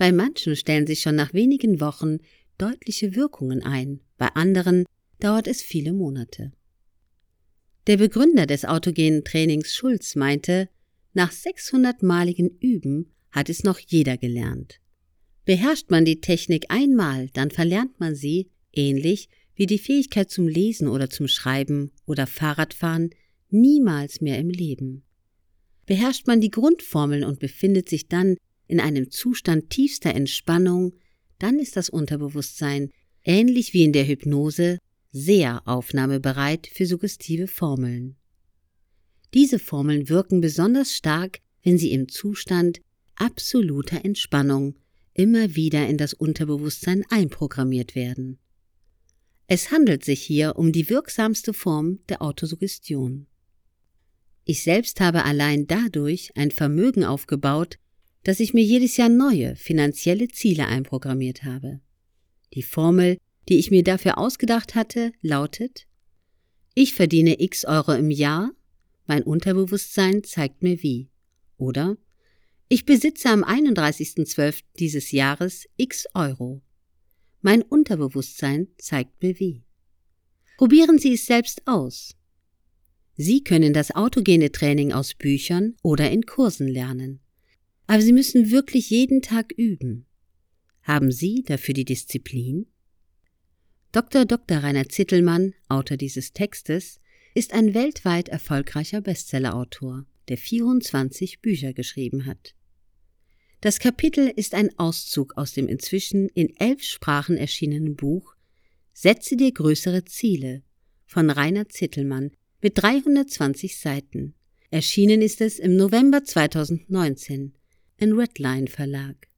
Bei manchen stellen sich schon nach wenigen Wochen deutliche Wirkungen ein, bei anderen dauert es viele Monate. Der Begründer des autogenen Trainings Schulz meinte, nach 600-maligen Üben hat es noch jeder gelernt. Beherrscht man die Technik einmal, dann verlernt man sie, ähnlich wie die Fähigkeit zum Lesen oder zum Schreiben oder Fahrradfahren, niemals mehr im Leben. Beherrscht man die Grundformeln und befindet sich dann in einem Zustand tiefster Entspannung, dann ist das Unterbewusstsein, ähnlich wie in der Hypnose, sehr aufnahmebereit für suggestive Formeln. Diese Formeln wirken besonders stark, wenn sie im Zustand absoluter Entspannung immer wieder in das Unterbewusstsein einprogrammiert werden. Es handelt sich hier um die wirksamste Form der Autosuggestion. Ich selbst habe allein dadurch ein Vermögen aufgebaut, dass ich mir jedes Jahr neue finanzielle Ziele einprogrammiert habe. Die Formel, die ich mir dafür ausgedacht hatte, lautet Ich verdiene x Euro im Jahr, mein Unterbewusstsein zeigt mir wie. Oder Ich besitze am 31.12. dieses Jahres x Euro. Mein Unterbewusstsein zeigt mir wie. Probieren Sie es selbst aus. Sie können das autogene Training aus Büchern oder in Kursen lernen. Aber Sie müssen wirklich jeden Tag üben. Haben Sie dafür die Disziplin? Dr. Dr. Rainer Zittelmann, Autor dieses Textes, ist ein weltweit erfolgreicher Bestsellerautor, der 24 Bücher geschrieben hat. Das Kapitel ist ein Auszug aus dem inzwischen in elf Sprachen erschienenen Buch Setze dir größere Ziele von Rainer Zittelmann, mit 320 Seiten. Erschienen ist es im November 2019 in Redline Verlag.